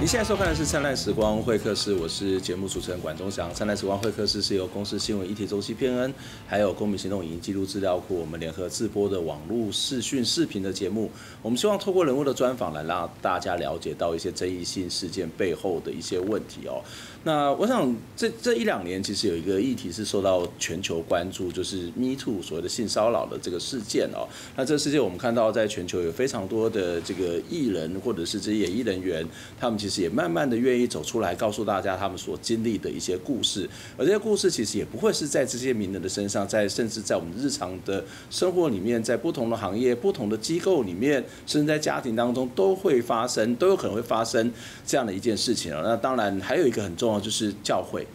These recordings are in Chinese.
您现在收看的是《灿烂时光会客室》，我是节目主持人管中祥。《灿烂时光会客室》是由公司新闻议题周期偏恩，还有公民行动影音记录资料库我们联合制播的网络视讯视频的节目。我们希望透过人物的专访来让大家了解到一些争议性事件背后的一些问题哦。那我想这这一两年其实有一个议题是受到全球关注，就是 Me Too 所谓的性骚扰的这个事件哦。那这个事件我们看到在全球有非常多的这个艺人或者是这些演艺人员，他们其实也慢慢的愿意走出来，告诉大家他们所经历的一些故事，而这些故事其实也不会是在这些名人的身上，在甚至在我们日常的生活里面，在不同的行业、不同的机构里面，甚至在家庭当中都会发生，都有可能会发生这样的一件事情啊。那当然还有一个很重就是教会。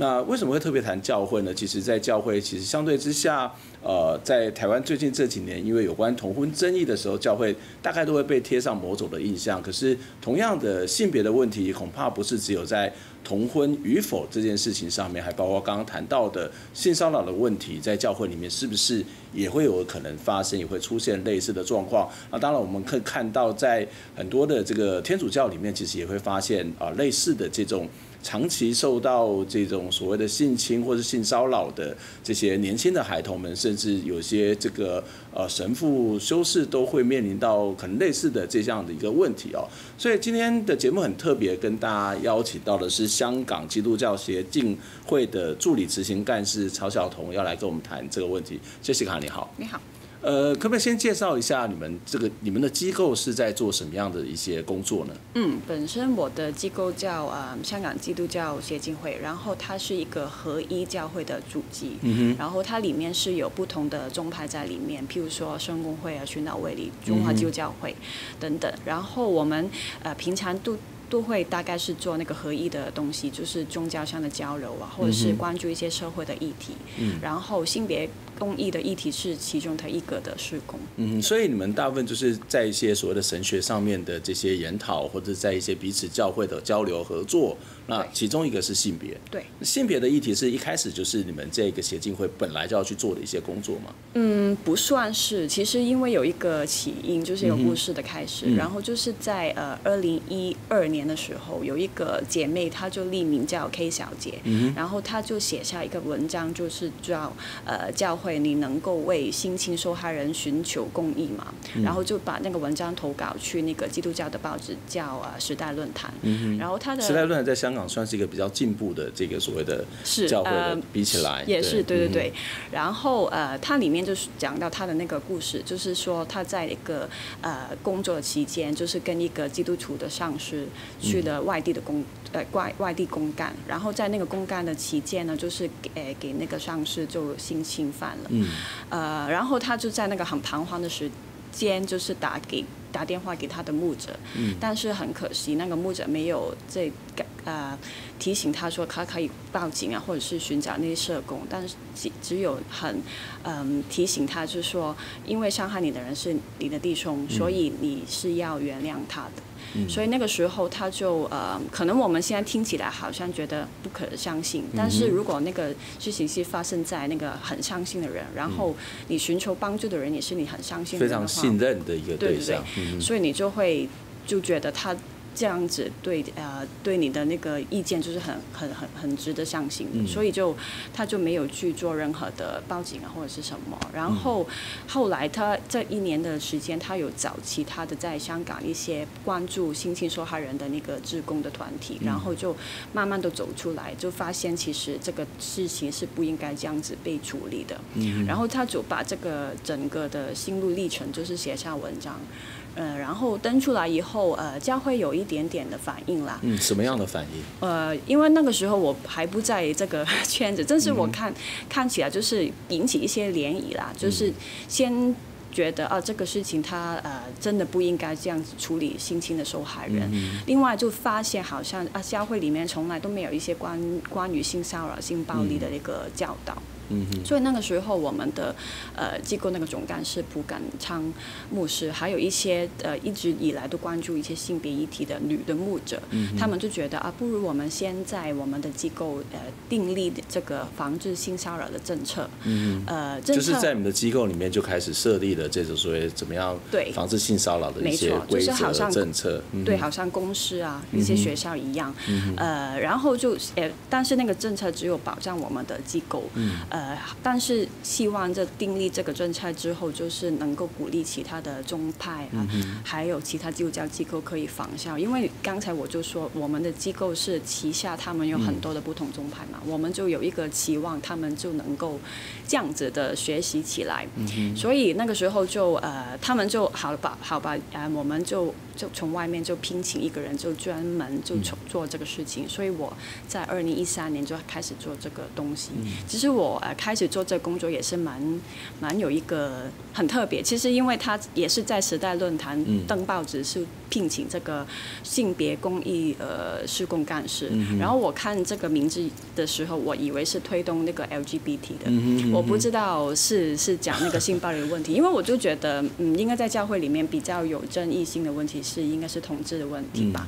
那为什么会特别谈教会呢？其实，在教会其实相对之下，呃，在台湾最近这几年，因为有关同婚争议的时候，教会大概都会被贴上某种的印象。可是，同样的性别的问题，恐怕不是只有在同婚与否这件事情上面，还包括刚刚谈到的性骚扰的问题，在教会里面是不是也会有可能发生，也会出现类似的状况？啊，当然我们可以看到，在很多的这个天主教里面，其实也会发现啊，类似的这种。长期受到这种所谓的性侵或者性骚扰的这些年轻的孩童们，甚至有些这个呃神父、修士都会面临到可能类似的这样的一个问题哦。所以今天的节目很特别，跟大家邀请到的是香港基督教协进会的助理执行干事曹晓彤，要来跟我们谈这个问题。杰西卡，你好。你好。呃，可不可以先介绍一下你们这个你们的机构是在做什么样的一些工作呢？嗯，本身我的机构叫呃香港基督教协进会，然后它是一个合一教会的组织，嗯哼，然后它里面是有不同的宗派在里面，譬如说圣公会啊、寻道卫理、中华基督教会等等，然后我们呃平常都。都会大概是做那个合一的东西，就是宗教上的交流啊，或者是关注一些社会的议题。嗯，然后性别公益的议题是其中的一个的施工。嗯，所以你们大部分就是在一些所谓的神学上面的这些研讨，或者在一些彼此教会的交流合作。那其中一个是性别。对，性别的议题是一开始就是你们这个协进会本来就要去做的一些工作吗？嗯，不算是。其实因为有一个起因，就是有故事的开始，嗯、然后就是在呃二零一二年。的时候，有一个姐妹，她就立名叫 K 小姐，嗯、然后她就写下一个文章，就是叫呃教会你能够为性侵受害人寻求公义嘛？嗯、然后就把那个文章投稿去那个基督教的报纸叫啊时代论坛，嗯、然后他的时代论坛在香港算是一个比较进步的这个所谓的教会比起来也是对。对对，嗯、然后呃它里面就是讲到他的那个故事，就是说他在一个呃工作期间，就是跟一个基督徒的上司。去了外地的公呃外外地公干，然后在那个公干的期间呢，就是给、呃、给那个上司就性侵犯了，嗯、呃，然后他就在那个很彷徨的时间，就是打给打电话给他的牧者，嗯、但是很可惜那个牧者没有这个呃提醒他说他可以报警啊，或者是寻找那些社工，但是只只有很嗯、呃、提醒他，就是说因为伤害你的人是你的弟兄，嗯、所以你是要原谅他的。所以那个时候他就呃，可能我们现在听起来好像觉得不可相信，但是如果那个事情是发生在那个很相信的人，然后你寻求帮助的人也是你很相信的人的话，非常信任的一个对象，对对对，所以你就会就觉得他。这样子对呃对你的那个意见就是很很很很值得相信的，嗯、所以就他就没有去做任何的报警啊或者是什么。然后后来他这一年的时间，他有找其他的在香港一些关注性侵受害人的那个志工的团体，然后就慢慢的走出来，就发现其实这个事情是不应该这样子被处理的。嗯、然后他就把这个整个的心路历程就是写下文章。呃，然后登出来以后，呃，教会有一点点的反应啦。嗯，什么样的反应？呃，因为那个时候我还不在这个 圈子，但是我看、嗯、看起来就是引起一些涟漪啦，就是先觉得啊，这个事情他呃真的不应该这样子处理性侵的受害人。嗯、另外就发现好像啊，教会里面从来都没有一些关关于性骚扰、性暴力的那个教导。嗯哼。所以那个时候，我们的呃机构那个总干事蒲感昌牧师，还有一些呃一直以来都关注一些性别议题的女的牧者，嗯、他们就觉得啊，不如我们先在我们的机构呃订立这个防治性骚扰的政策。嗯呃，就是在你们的机构里面就开始设立了这种所谓怎么样对防治性骚扰的一些规则政策。对，好像公司啊一些学校一样。嗯、呃，然后就呃，但是那个政策只有保障我们的机构。嗯、呃，但是希望这订立这个政策之后，就是能够鼓励其他的宗派啊，嗯、还有其他基督教机构可以仿效。因为刚才我就说，我们的机构是旗下，他们有很多的不同宗派嘛，嗯、我们就有一个期望，他们就能够这样子的学习起来。嗯、所以那个时候就呃，他们就好吧，好吧，呃，我们就。就从外面就聘请一个人，就专门就做这个事情。嗯、所以我在二零一三年就开始做这个东西。嗯、其实我呃开始做这个工作也是蛮蛮有一个很特别。其实因为他也是在时代论坛登报纸，是聘请这个性别公益呃施工干事。嗯、然后我看这个名字的时候，我以为是推动那个 LGBT 的，嗯嗯、我不知道是是讲那个性暴力的问题，因为我就觉得嗯应该在教会里面比较有争议性的问题。是应该是同志的问题吧，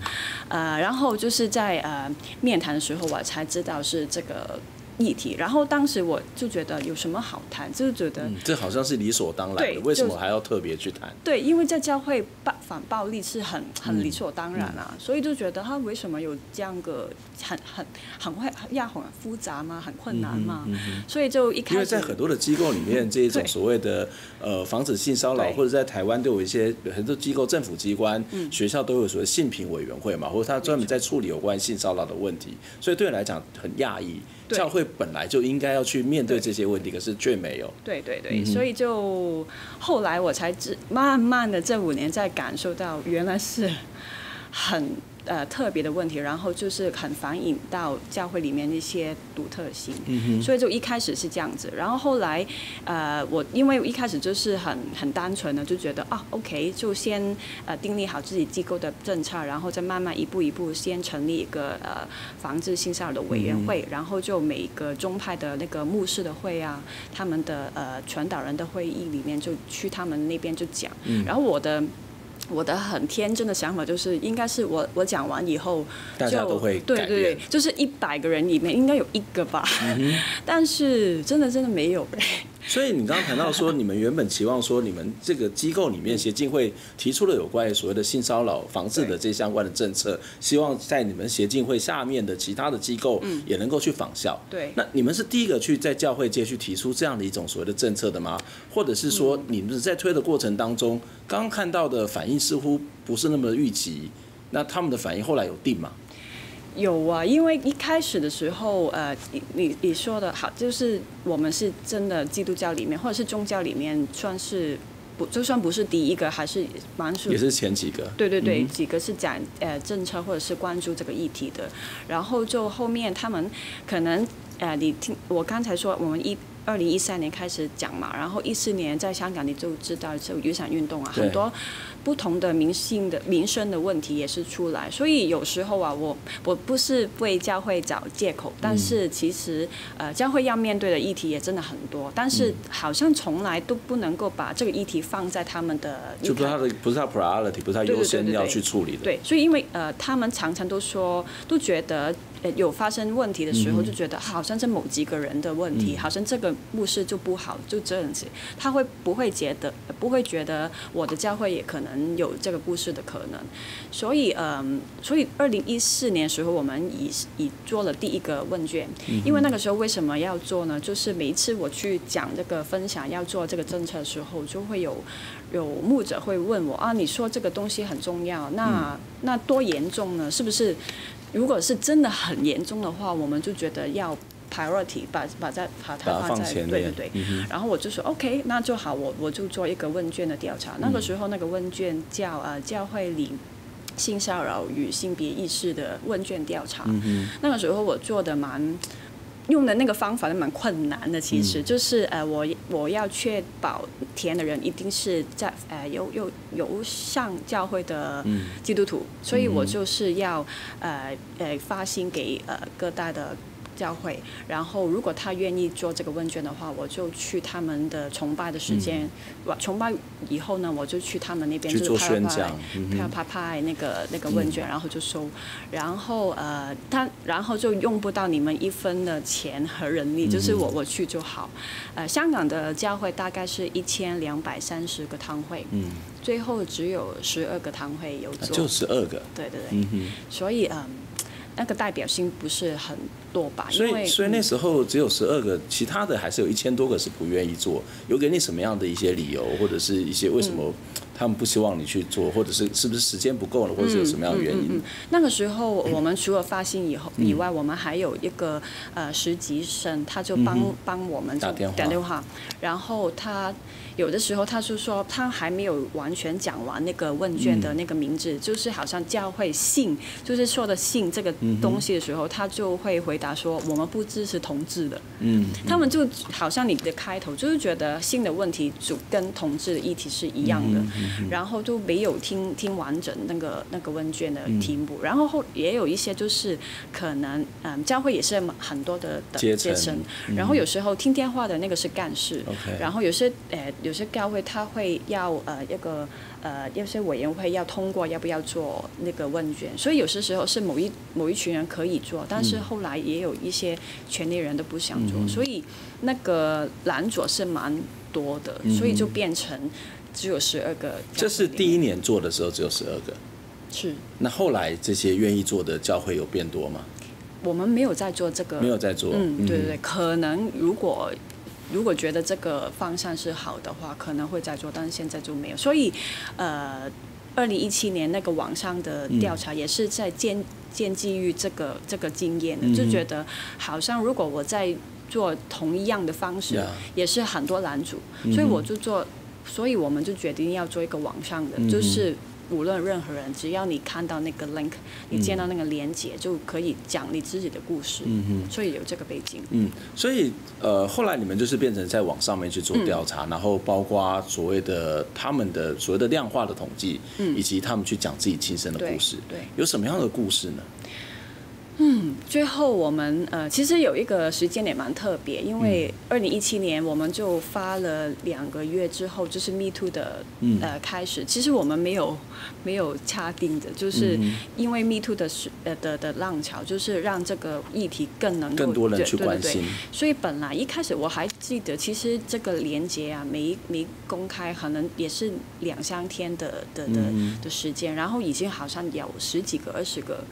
嗯、呃，然后就是在呃面谈的时候，我才知道是这个。议题，然后当时我就觉得有什么好谈，就是觉得、嗯、这好像是理所当然的，为什么还要特别去谈？对，因为在教会反反暴力是很很理所当然啊，嗯、所以就觉得他为什么有这样个很很很会要很复杂吗？很困难吗？所以就一开始，因为在很多的机构里面，这一种所谓的对呃防止性骚扰，对或者在台湾都有一些很多机构、政府机关、嗯、学校都有所谓性平委员会嘛，或者他专门在处理有关性骚扰的问题，所以对你来讲很讶异。对教会本来就应该要去面对这些问题，可是却没有。对对对，嗯、所以就后来我才知，慢慢的这五年在感受到，原来是很。呃，特别的问题，然后就是很反映到教会里面一些独特性，嗯、所以就一开始是这样子，然后后来，呃，我因为一开始就是很很单纯的就觉得啊，OK，就先呃订立好自己机构的政策，然后再慢慢一步一步先成立一个呃防治性骚扰的委员会，嗯、然后就每个宗派的那个牧师的会啊，他们的呃传导人的会议里面就去他们那边就讲，嗯、然后我的。我的很天真的想法就是，应该是我我讲完以后，大家都会对对对，就是一百个人里面应该有一个吧，嗯、但是真的真的没有。所以你刚刚谈到说，你们原本期望说，你们这个机构里面协进会提出了有关于所谓的性骚扰防治的这相关的政策，希望在你们协进会下面的其他的机构也能够去仿效。对，那你们是第一个去在教会界去提出这样的一种所谓的政策的吗？或者是说，你们在推的过程当中，刚刚看到的反应似乎不是那么预期，那他们的反应后来有定吗？有啊，因为一开始的时候，呃，你你你说的好，就是我们是真的基督教里面，或者是宗教里面，算是不就算不是第一个，还是蛮数，也是前几个。对对对，嗯、几个是讲呃政策或者是关注这个议题的，然后就后面他们可能呃，你听我刚才说，我们一二零一三年开始讲嘛，然后一四年在香港你就知道就雨伞运动啊，很多。不同的民性的民生的问题也是出来，所以有时候啊，我我不是为教会找借口，但是其实呃，教会要面对的议题也真的很多，但是好像从来都不能够把这个议题放在他们的就不是他的不是他 priority，不是他优先要去处理的。对，对，对，对，对，所以因为呃，他们常常都说都觉得。有发生问题的时候，就觉得好像是某几个人的问题，好像这个牧师就不好，就这样子。他会不会觉得不会觉得我的教会也可能有这个故事的可能？所以，嗯，所以二零一四年时候，我们已已做了第一个问卷。因为那个时候为什么要做呢？就是每一次我去讲这个分享要做这个政策的时候，就会有有牧者会问我啊，你说这个东西很重要，那那多严重呢？是不是？如果是真的很严重的话，我们就觉得要 priority 把把在把它放在对对对，嗯、然后我就说 OK，那就好，我我就做一个问卷的调查。嗯、那个时候那个问卷叫呃教会里性骚扰与性别意识的问卷调查。嗯、那个时候我做的蛮用的那个方法都蛮困难的，其实、嗯、就是呃我我要确保填的人一定是在呃有有有上教会的基督徒，嗯、所以我就是要呃呃发信给呃各大的。教会，然后如果他愿意做这个问卷的话，我就去他们的崇拜的时间，完、嗯、崇拜以后呢，我就去他们那边去做宣讲，他派派那个那个问卷，然后就收，然后呃，他然后就用不到你们一分的钱和人力，就是我我去就好。呃，香港的教会大概是一千两百三十个堂会，嗯，最后只有十二个堂会有做，就十二个，对对对，嗯、哼。所以嗯。呃那个代表性不是很多吧？所以，所以那时候只有十二个，其他的还是有一千多个是不愿意做。有给你什么样的一些理由，或者是一些为什么他们不希望你去做，或者是是不是时间不够了，或者是有什么样的原因？嗯嗯嗯、那个时候我们除了发信以后以外，我们还有一个呃实习生，他就帮帮我们打电话，然后他。有的时候他是说他还没有完全讲完那个问卷的那个名字，嗯、就是好像教会信，就是说的信这个东西的时候，嗯、他就会回答说我们不支持同志的。嗯，嗯，他们就好像你的开头就是觉得性的问题就跟同志的议题是一样的，然后就没有听听完整那个那个问卷的题目，嗯、然后后也有一些就是可能嗯教会也是很多的阶层，然后有时候听电话的那个是干事，嗯、然后有些呃。有些教会他会要呃一个呃有些委员会要通过要不要做那个问卷，所以有些时候是某一某一群人可以做，但是后来也有一些权利人都不想做，嗯、所以那个拦阻是蛮多的，所以就变成只有十二个。这是第一年做的时候只有十二个，是。那后来这些愿意做的教会有变多吗？我们没有在做这个，没有在做。嗯，对对对，可能如果。如果觉得这个方向是好的话，可能会再做，但是现在就没有。所以，呃，二零一七年那个网上的调查也是在建建基于这个这个经验的，就觉得好像如果我在做同一样的方式，也是很多男主，所以我就做，所以我们就决定要做一个网上的，就是。无论任何人，只要你看到那个 link，你见到那个连接，就可以讲你自己的故事。嗯哼，所以有这个背景。嗯，所以呃，后来你们就是变成在网上面去做调查，嗯、然后包括所谓的他们的所谓的量化的统计，嗯、以及他们去讲自己亲身的故事。对，对，有什么样的故事呢？嗯，最后我们呃，其实有一个时间点蛮特别，因为二零一七年我们就发了两个月之后，就是 Me Too 的呃开始。其实我们没有没有掐定的，就是因为 Me Too 的是呃的的浪潮，就是让这个议题更能够更多人去关心。对对对，所以本来一开始我还记得，其实这个连接啊，没没公开，可能也是两三天的的的的时间，然后已经好像有十几个、二十个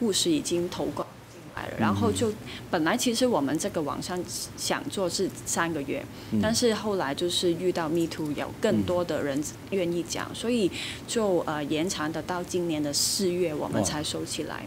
故事已经投。然后就本来其实我们这个网上想做是三个月，但是后来就是遇到 Me Too，有更多的人愿意讲，所以就呃延长的到今年的四月我们才收起来。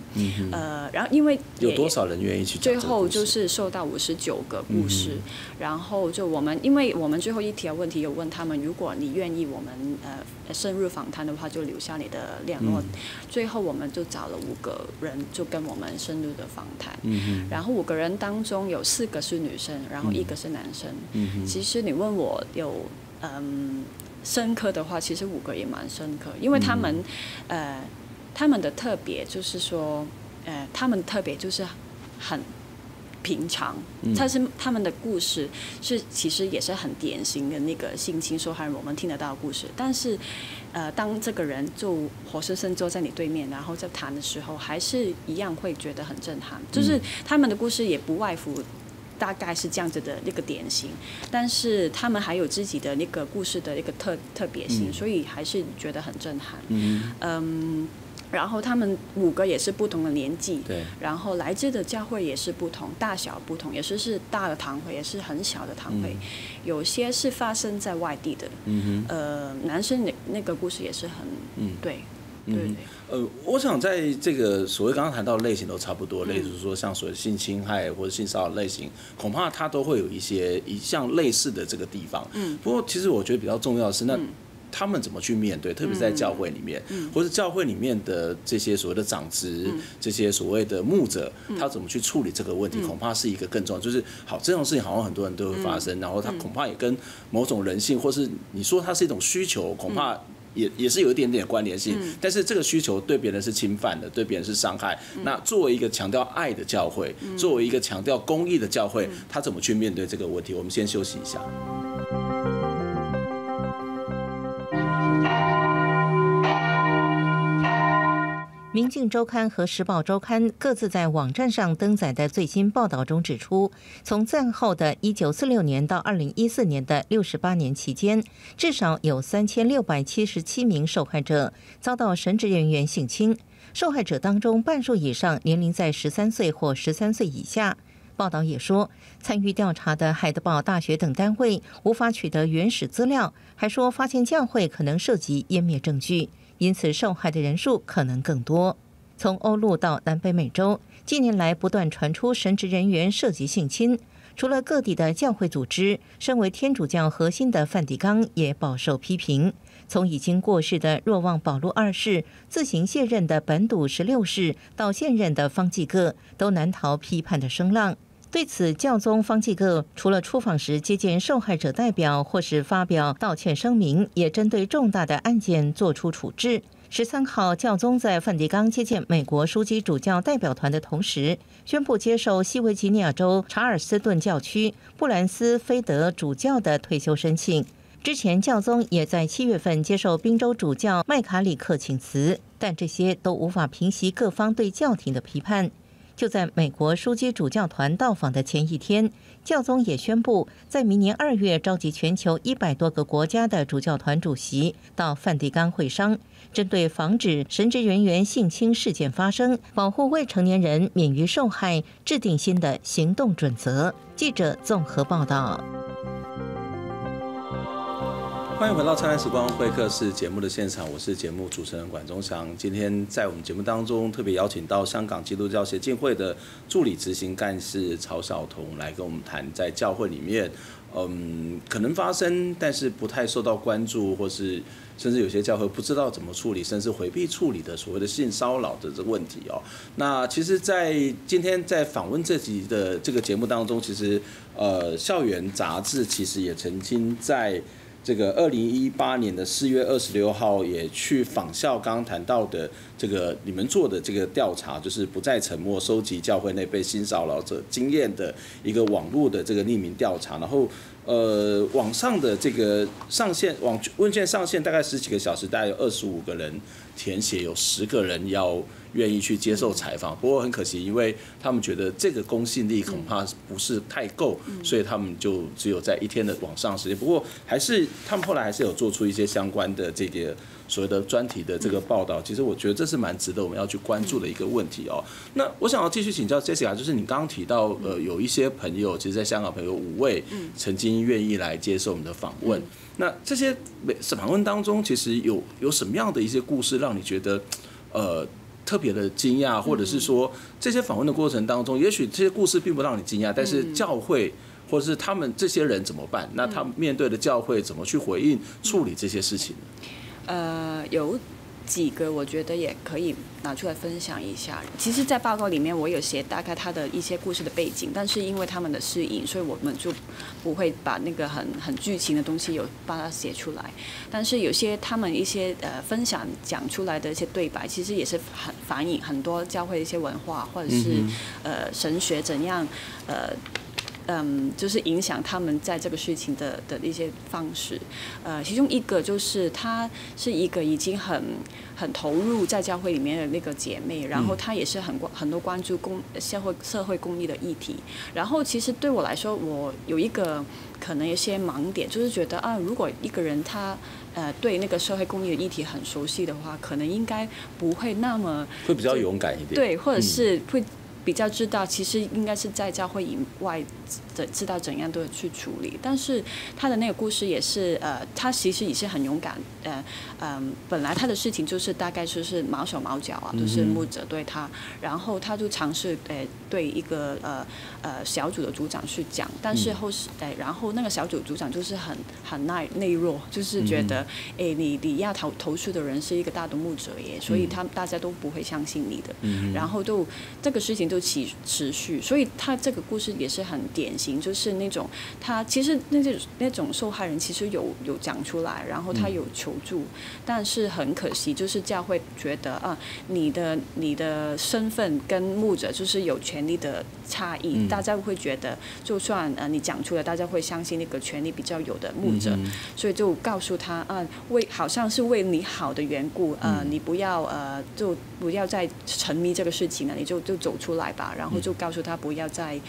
呃，然后因为有多少人愿意去讲？最后就是收到五十九个故事，然后就我们因为我们最后一条问题有问他们，如果你愿意我们呃深入访谈的话，就留下你的联络。最后我们就找了五个人，就跟我们深入的访谈。嗯哼，然后五个人当中有四个是女生，然后一个是男生。嗯哼，其实你问我有嗯深刻的话，其实五个也蛮深刻，因为他们、嗯、呃他们的特别就是说呃他们特别就是很。平常，但是他们的故事是其实也是很典型的那个性侵受害人，我们听得到的故事。但是，呃，当这个人就活生生坐在你对面，然后在谈的时候，还是一样会觉得很震撼。就是他们的故事也不外乎大概是这样子的那个典型，但是他们还有自己的那个故事的一个特特别性，所以还是觉得很震撼。嗯。嗯然后他们五个也是不同的年纪，对。然后来自的教会也是不同，大小不同，也是是大的堂会，也是很小的堂会，嗯、有些是发生在外地的。嗯哼。呃，男生那那个故事也是很，嗯，对，对对。呃，我想在这个所谓刚刚谈到的类型都差不多，例如说像所谓性侵害或者性骚扰类型，恐怕它都会有一些一项类似的这个地方。嗯。不过其实我觉得比较重要的是那。嗯他们怎么去面对？特别是在教会里面，嗯、或者教会里面的这些所谓的长职，嗯、这些所谓的牧者，嗯、他怎么去处理这个问题？嗯、恐怕是一个更重要。就是好，这种事情好像很多人都会发生，嗯、然后他恐怕也跟某种人性，或是你说它是一种需求，恐怕也也是有一点点关联性。但是这个需求对别人是侵犯的，对别人是伤害。那作为一个强调爱的教会，作为一个强调公益的教会，他怎么去面对这个问题？我们先休息一下。《镜周刊》和《时报周刊》各自在网站上登载的最新报道中指出，从战后的一九四六年到二零一四年的六十八年期间，至少有三千六百七十七名受害者遭到神职人员性侵。受害者当中，半数以上年龄在十三岁或十三岁以下。报道也说，参与调查的海德堡大学等单位无法取得原始资料，还说发现教会可能涉及湮灭证据。因此，受害的人数可能更多。从欧陆到南北美洲，近年来不断传出神职人员涉及性侵。除了各地的教会组织，身为天主教核心的梵蒂冈也饱受批评。从已经过世的若望保禄二世自行卸任的本笃十六世，到现任的方济各，都难逃批判的声浪。对此，教宗方济各除了出访时接见受害者代表，或是发表道歉声明，也针对重大的案件做出处置。十三号，教宗在梵蒂冈接见美国枢机主教代表团的同时，宣布接受西维吉尼亚州查尔斯顿教区布兰斯菲德主教的退休申请。之前，教宗也在七月份接受宾州主教麦卡里克请辞，但这些都无法平息各方对教廷的批判。就在美国枢机主教团到访的前一天，教宗也宣布，在明年二月召集全球一百多个国家的主教团主席到梵蒂冈会商，针对防止神职人员性侵事件发生、保护未成年人免于受害，制定新的行动准则。记者综合报道。欢迎回到《灿烂时光会客室》节目的现场，我是节目主持人管中祥。今天在我们节目当中特别邀请到香港基督教协进会的助理执行干事曹晓彤来跟我们谈，在教会里面，嗯，可能发生但是不太受到关注，或是甚至有些教会不知道怎么处理，甚至回避处理的所谓的性骚扰的这个问题哦。那其实，在今天在访问这集的这个节目当中，其实呃，校园杂志其实也曾经在。这个二零一八年的四月二十六号也去仿效，刚刚谈到的这个你们做的这个调查，就是不再沉默，收集教会内被新骚扰者经验的一个网络的这个匿名调查，然后呃，网上的这个上线网问卷上线大概十几个小时，大概有二十五个人填写，有十个人要。愿意去接受采访，不过很可惜，因为他们觉得这个公信力恐怕不是太够，所以他们就只有在一天的网上时间。不过还是他们后来还是有做出一些相关的这个所谓的专题的这个报道。其实我觉得这是蛮值得我们要去关注的一个问题哦。那我想要继续请教 Jessica，就是你刚刚提到呃有一些朋友，其实在香港朋友五位曾经愿意来接受我们的访问。那这些访问当中，其实有有什么样的一些故事让你觉得呃？特别的惊讶，或者是说这些访问的过程当中，也许这些故事并不让你惊讶，但是教会或者是他们这些人怎么办？那他们面对的教会怎么去回应处理这些事情呢？呃，有。几个我觉得也可以拿出来分享一下。其实，在报告里面我有写大概他的一些故事的背景，但是因为他们的适应，所以我们就不会把那个很很剧情的东西有把它写出来。但是有些他们一些呃分享讲出来的一些对白，其实也是很反映很多教会的一些文化，或者是呃神学怎样呃。嗯，就是影响他们在这个事情的的一些方式，呃，其中一个就是她是一个已经很很投入在教会里面的那个姐妹，然后她也是很关很多关注公社会社会公益的议题，然后其实对我来说，我有一个可能有些盲点，就是觉得啊，如果一个人他呃对那个社会公益的议题很熟悉的话，可能应该不会那么会比较勇敢一点，对，或者是会。比较知道，其实应该是在教会以外的知道怎样的去处理。但是他的那个故事也是，呃，他其实也是很勇敢，呃，嗯、呃，本来他的事情就是大概就是毛手毛脚啊，都是牧者对他，然后他就尝试，呃，对一个呃呃小组的组长去讲，但是后是，哎，然后那个小组组长就是很很耐内弱，就是觉得，哎，你你要投投诉的人是一个大的牧者耶，所以他大家都不会相信你的，然后就这个事情就。就持持续，所以他这个故事也是很典型，就是那种他其实那些那种受害人其实有有讲出来，然后他有求助，嗯、但是很可惜，就是教会觉得啊，你的你的身份跟牧者就是有权力的差异，嗯、大家会觉得就算呃你讲出来，大家会相信那个权力比较有的牧者，嗯、所以就告诉他啊，为好像是为你好的缘故，呃，你不要呃就不要再沉迷这个事情了，你就就走出来吧，然后就告诉他不要再。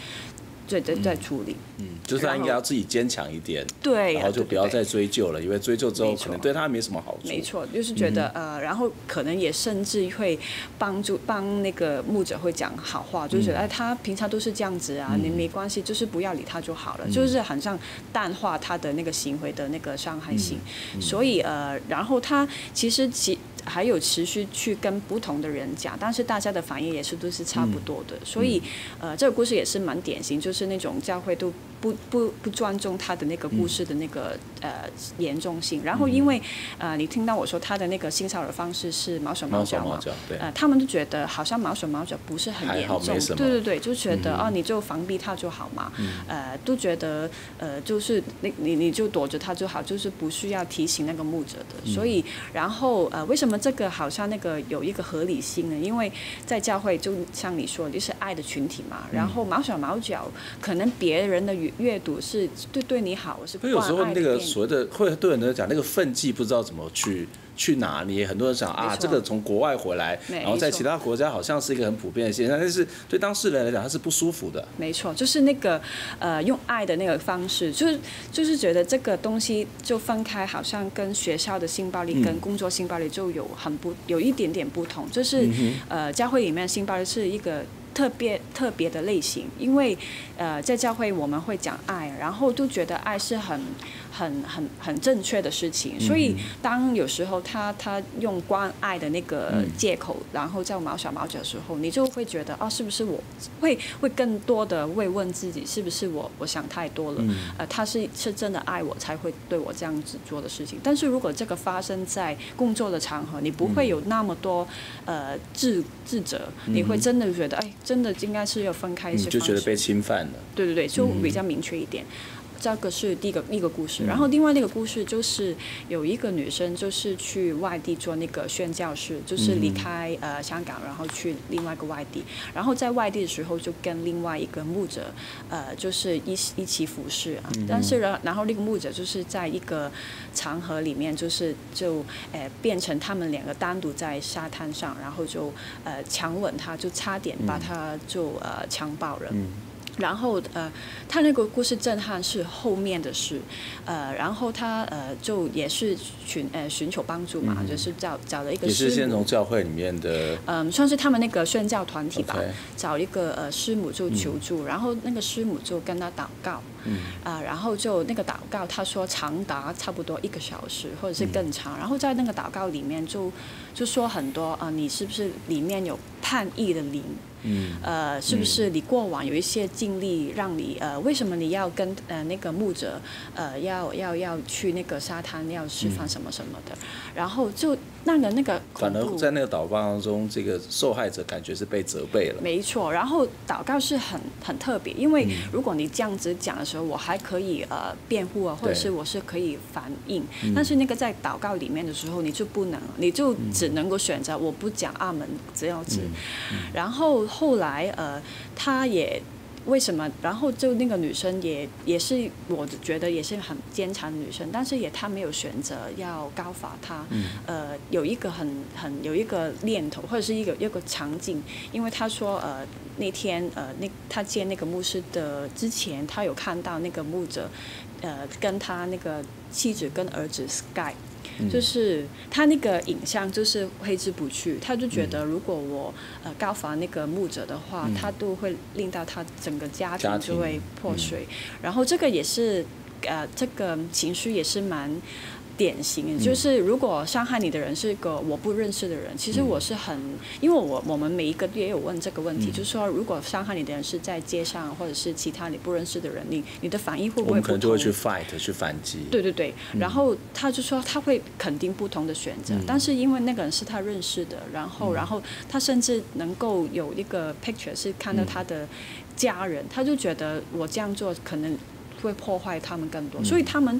对对，在处理，嗯，就是他应该要自己坚强一点，对，然后就不要再追究了，因为追究之后可能对他没什么好处。没错，就是觉得呃，然后可能也甚至会帮助帮那个牧者会讲好话，就是觉得哎，他平常都是这样子啊，你没关系，就是不要理他就好了，就是好像淡化他的那个行为的那个伤害性。所以呃，然后他其实其。还有持续去跟不同的人讲，但是大家的反应也是都是差不多的，所以呃，这个故事也是蛮典型，就是那种教会都。不不不尊重他的那个故事的那个、嗯、呃严重性，然后因为呃你听到我说他的那个性骚扰方式是毛手毛脚嘛，对，呃他们就觉得好像毛手毛脚不是很严重，对对对，就觉得、嗯、哦你就防避他就好嘛，嗯、呃都觉得呃就是你你你就躲着他就好，就是不需要提醒那个牧者的，嗯、所以然后呃为什么这个好像那个有一个合理性呢？因为在教会就像你说就是爱的群体嘛，然后毛手毛脚可能别人的语。阅读是对对你好，我是。所以有时候那个所谓的会对很多人讲那个分际不知道怎么去去拿捏，很多人想啊，这个从国外回来，然后在其他国家好像是一个很普遍的现象，但是对当事人来讲他是不舒服的。没错，就是那个呃用爱的那个方式，就是就是觉得这个东西就分开，好像跟学校的性暴力跟工作性暴力就有很不有一点点不同，就是呃教会里面性暴力是一个。特别特别的类型，因为呃，在教会我们会讲爱，然后都觉得爱是很。很很很正确的事情，所以当有时候他他用关爱的那个借口，然后叫毛小毛脚的时候，你就会觉得啊，是不是我会会更多的慰问自己，是不是我我想太多了？呃，他是是真的爱我才会对我这样子做的事情。但是如果这个发生在工作的场合，你不会有那么多呃自自责，你会真的觉得哎，真的应该是要分开一些，就觉得被侵犯了。对对对，就比较明确一点。这个是第一个一个故事，然后另外那个故事就是有一个女生，就是去外地做那个宣教士，就是离开呃香港，然后去另外一个外地，然后在外地的时候就跟另外一个牧者呃就是一一起服侍啊，但是然然后那个牧者就是在一个长河里面，就是就呃变成他们两个单独在沙滩上，然后就呃强吻她，就差点把她就呃强暴了。然后呃，他那个故事震撼是后面的事，呃，然后他呃就也是寻呃寻求帮助嘛，嗯、就是找找了一个也是先从教会里面的，嗯、呃，算是他们那个宣教团体吧.找一个呃师母就求助，嗯、然后那个师母就跟他祷告，嗯，啊、呃，然后就那个祷告，他说长达差不多一个小时或者是更长，嗯、然后在那个祷告里面就就说很多啊、呃，你是不是里面有叛逆的灵？嗯，呃，是不是你过往有一些经历，让你呃，为什么你要跟呃那个牧者呃要要要去那个沙滩要吃饭什么什么的，嗯、然后就那个那个反而在那个祷告当中，这个受害者感觉是被责备了。没错，然后祷告是很很特别，因为如果你这样子讲的时候，我还可以呃辩护啊，或者是我是可以反应，但是那个在祷告里面的时候，你就不能，你就只能够选择我不讲阿门这样子，然后。后来，呃，他也为什么？然后就那个女生也也是，我觉得也是很坚强的女生，但是也她没有选择要告发他。嗯、呃，有一个很很有一个念头，或者是一个一个场景，因为他说，呃，那天呃，那他见那个牧师的之前，他有看到那个牧者，呃，跟他那个妻子跟儿子 Skype。就是他那个影像就是挥之不去，他就觉得如果我呃告发那个牧者的话，嗯、他都会令到他整个家庭。就会破碎。嗯、然后这个也是呃这个情绪也是蛮典型，就是如果伤害你的人是个我不认识的人，其实我是很，因为我我们每一个也有问这个问题，嗯、就是说如果伤害你的人是在街上或者是其他你不认识的人，你你的反应会不会可能就会去 fight 去反击。对对对，然后他就说他会肯定不同的选择，嗯、但是因为那个人是他认识的，然后、嗯、然后他甚至能够有一个 picture 是看到他的家人，嗯、他就觉得我这样做可能会破坏他们更多，嗯、所以他们。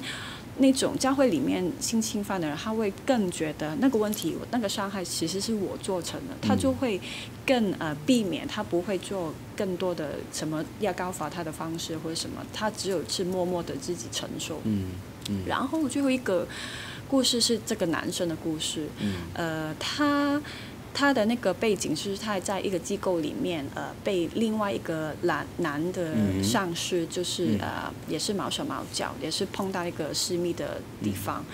那种教会里面性侵犯的人，他会更觉得那个问题、那个伤害其实是我做成的，他就会更呃避免，他不会做更多的什么要告发他的方式或者什么，他只有是默默的自己承受。嗯嗯。然后最后一个故事是这个男生的故事。嗯。呃，他。他的那个背景是他在一个机构里面，呃，被另外一个男男的上司，就是呃，也是毛手毛脚，也是碰到一个私密的地方，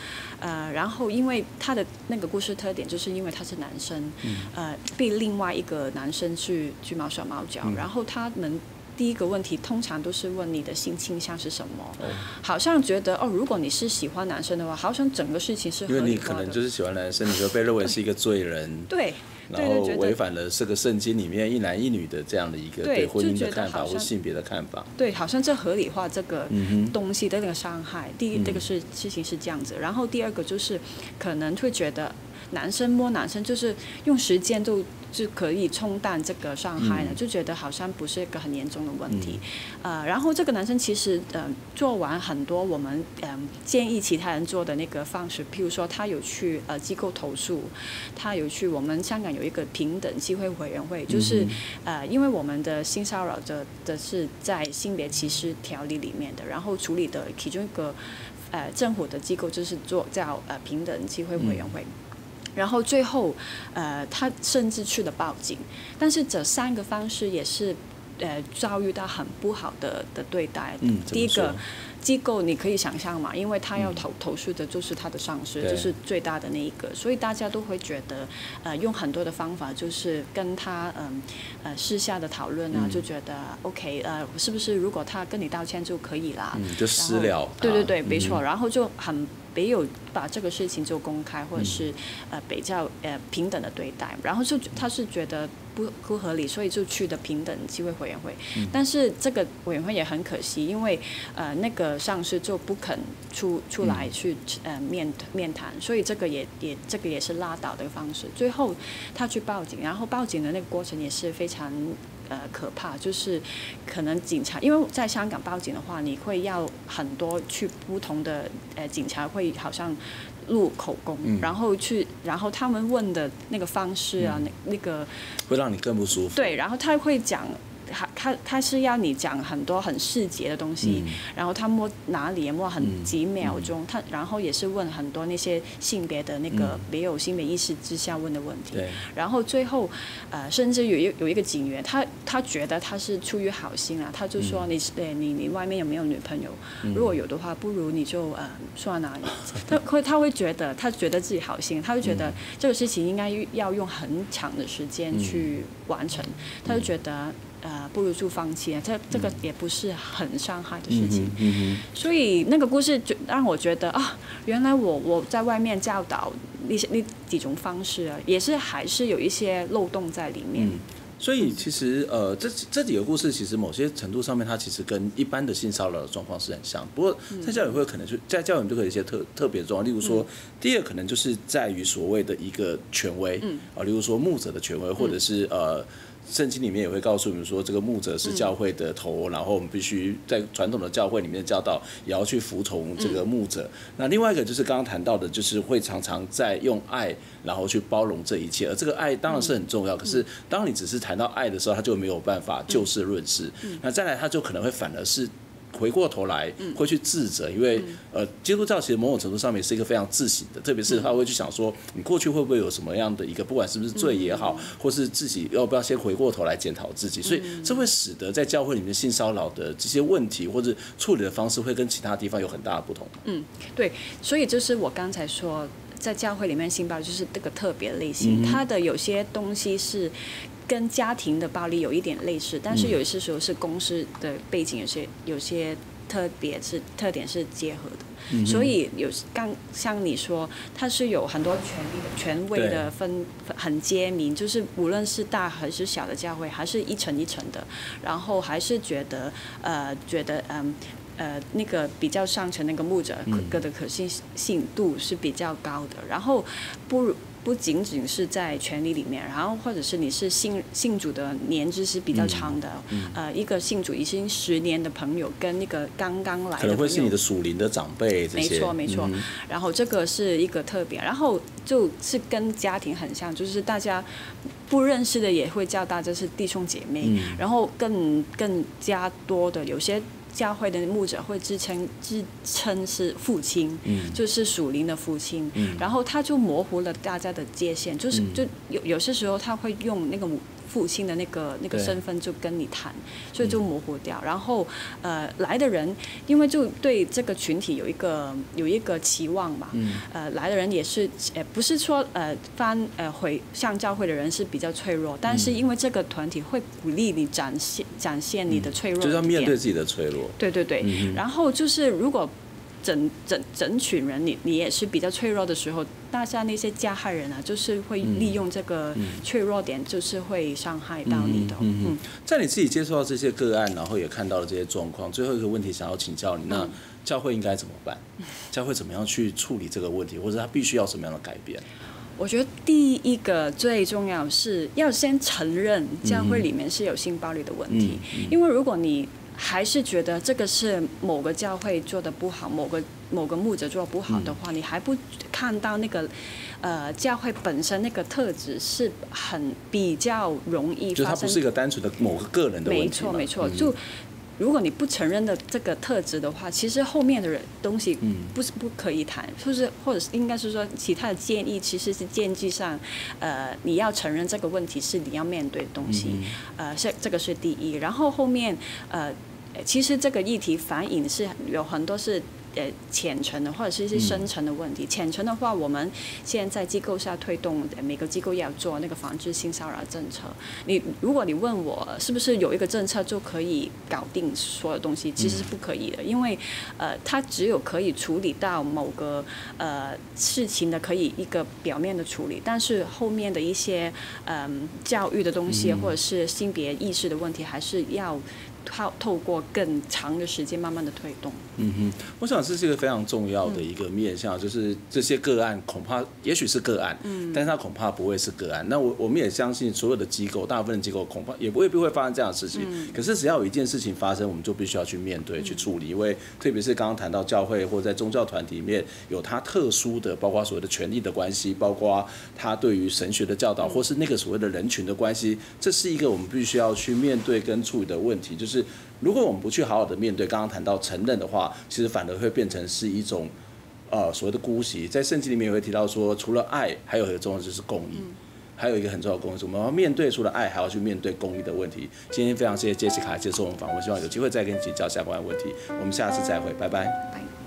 呃，然后因为他的那个故事特点，就是因为他是男生，呃，被另外一个男生去去毛手毛脚，然后他们。第一个问题通常都是问你的性倾向是什么，好像觉得哦，如果你是喜欢男生的话，好像整个事情是。因为你可能就是喜欢男生，你就被认为是一个罪人。对，然后违反了这个圣经里面一男一女的这样的一个对婚姻的看法或性别的看法。对，好像这合理化这个东西的那个伤害。第一，这个是事情是这样子，然后第二个就是可能会觉得。男生摸男生，就是用时间就就可以冲淡这个伤害了，嗯、就觉得好像不是一个很严重的问题。嗯、呃，然后这个男生其实呃做完很多我们嗯、呃、建议其他人做的那个方式，譬如说他有去呃机构投诉，他有去我们香港有一个平等机会委员会，就是、嗯、呃因为我们的性骚扰的的是在性别歧视条例里面的，然后处理的其中一个呃政府的机构就是做叫呃平等机会委员会。嗯然后最后，呃，他甚至去了报警，但是这三个方式也是，呃，遭遇到很不好的的对待。嗯，第一个机构你可以想象嘛，因为他要投投诉的就是他的上司，嗯、就是最大的那一个，所以大家都会觉得，呃，用很多的方法就是跟他嗯呃，呃私下的讨论啊，嗯、就觉得 OK，呃，是不是如果他跟你道歉就可以啦？嗯，就私了。对对对，没错。嗯、然后就很。没有把这个事情就公开，或者是呃比较呃平等的对待，然后就他是觉得不不合理，所以就去的平等机会委员会。但是这个委员会也很可惜，因为呃那个上司就不肯出出来去呃面面谈，所以这个也也这个也是拉倒的方式。最后他去报警，然后报警的那个过程也是非常。呃，可怕就是可能警察，因为在香港报警的话，你会要很多去不同的呃警察会好像录口供，嗯、然后去，然后他们问的那个方式啊，那、嗯、那个会让你更不舒服。对，然后他会讲。他他他是要你讲很多很细节的东西，嗯、然后他摸哪里摸很几秒钟，嗯、他然后也是问很多那些性别的那个没有性别意识之下问的问题，嗯、然后最后呃甚至有一有一个警员，他他觉得他是出于好心啊，他就说你对、嗯、你你外面有没有女朋友？嗯、如果有的话，不如你就呃算哪里？他会他会觉得他觉得自己好心，他会觉得这个事情应该要用很长的时间去完成，嗯、他就觉得。呃，不如就放弃啊！这这个也不是很伤害的事情，嗯嗯嗯、所以那个故事就让我觉得啊，原来我我在外面教导那些那几种方式啊，也是还是有一些漏洞在里面。嗯、所以其实呃，这这几个故事其实某些程度上面，它其实跟一般的性骚扰的状况是很像。不过在教委会可能就在教委会就会有一些特特别的状况，例如说，嗯、第二可能就是在于所谓的一个权威，嗯啊，例如说牧者的权威，或者是呃。圣经里面也会告诉我们说，这个牧者是教会的头，嗯、然后我们必须在传统的教会里面教导，也要去服从这个牧者。嗯、那另外一个就是刚刚谈到的，就是会常常在用爱，然后去包容这一切。而这个爱当然是很重要，嗯、可是当你只是谈到爱的时候，他就没有办法就事论事。嗯、那再来，他就可能会反而是。回过头来会去自责，因为呃，基督教其实某种程度上面是一个非常自省的，特别是他会去想说，你过去会不会有什么样的一个，不管是不是罪也好，或是自己要不要先回过头来检讨自己，所以这会使得在教会里面性骚扰的这些问题或者处理的方式会跟其他地方有很大的不同。嗯，对，所以就是我刚才说，在教会里面性暴力就是这个特别类型，它的有些东西是。跟家庭的暴力有一点类似，但是有些时候是公司的背景有些有些特别是特点是结合的。嗯、所以有刚像你说，它是有很多权力的权威的分很揭明，就是无论是大还是小的教会，还是一层一层的，然后还是觉得呃觉得嗯呃，呃那个比较上层那个牧者个的可信性度是比较高的，然后不如。不仅仅是在权力里面，然后或者是你是信信主的年资是比较长的，嗯嗯、呃，一个信主已经十年的朋友跟那个刚刚来的可能会是你的属灵的长辈没错没错。嗯、然后这个是一个特别，然后就是跟家庭很像，就是大家不认识的也会叫大家是弟兄姐妹，嗯、然后更更加多的有些。教会的牧者会自称自称是父亲，嗯、就是属灵的父亲，嗯、然后他就模糊了大家的界限，就是就有有些时候他会用那个。父亲的那个那个身份就跟你谈，所以就模糊掉。然后呃来的人，因为就对这个群体有一个有一个期望嘛，呃来的人也是呃不是说呃翻呃回向教会的人是比较脆弱，但是因为这个团体会鼓励你展现展现你的脆弱，就是要面对自己的脆弱。对对对，然后就是如果。整整整群人，你你也是比较脆弱的时候，大家那些加害人啊，就是会利用这个脆弱点，就是会伤害到你的。嗯，嗯，在你自己接触到这些个案，然后也看到了这些状况，最后一个问题想要请教你，那教会应该怎么办？教会怎么样去处理这个问题，或者他必须要什么样的改变？我觉得第一个最重要是要先承认教会里面是有性暴力的问题，因为如果你还是觉得这个是某个教会做的不好，某个某个牧者做不好的话，嗯、你还不看到那个呃教会本身那个特质是很比较容易发生，就它不是一个单纯的某个个人的问题。没错没错，就如果你不承认的这个特质的话，其实后面的人东西不是不可以谈，就是或者是应该是说其他的建议，其实是建议上，呃，你要承认这个问题是你要面对的东西，呃，是这个是第一，然后后面呃。其实这个议题反映是有很多是呃浅层的，或者是一些深层的问题。浅层的话，我们现在在机构是要推动，每个机构要做那个防治性骚扰政策。你如果你问我是不是有一个政策就可以搞定所有东西，其实是不可以的，因为呃，它只有可以处理到某个呃事情的可以一个表面的处理，但是后面的一些嗯、呃、教育的东西或者是性别意识的问题，还是要。透透过更长的时间，慢慢的推动。嗯哼，我想这是一个非常重要的一个面向，嗯、就是这些个案恐怕也许是个案，嗯，但是它恐怕不会是个案。那我我们也相信所有的机构，大部分的机构恐怕也不会不会发生这样的事情。嗯、可是只要有一件事情发生，我们就必须要去面对、嗯、去处理，因为特别是刚刚谈到教会或在宗教团体里面有它特殊的，包括所谓的权力的关系，包括它对于神学的教导，或是那个所谓的人群的关系，这是一个我们必须要去面对跟处理的问题，就是。如果我们不去好好的面对，刚刚谈到承认的话，其实反而会变成是一种，呃，所谓的姑息。在圣经里面也会提到说，除了爱，还有一个重要就是公义，还有一个很重要的公义，我们要面对除了爱，还要去面对公益的问题。今天非常谢谢杰西卡接受我们访问，希望有机会再跟你请教相关的问题。我们下次再会，拜拜。天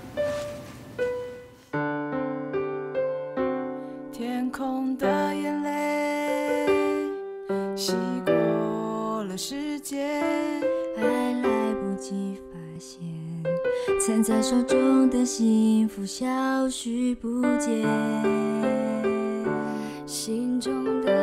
的幸福消失不见，心中的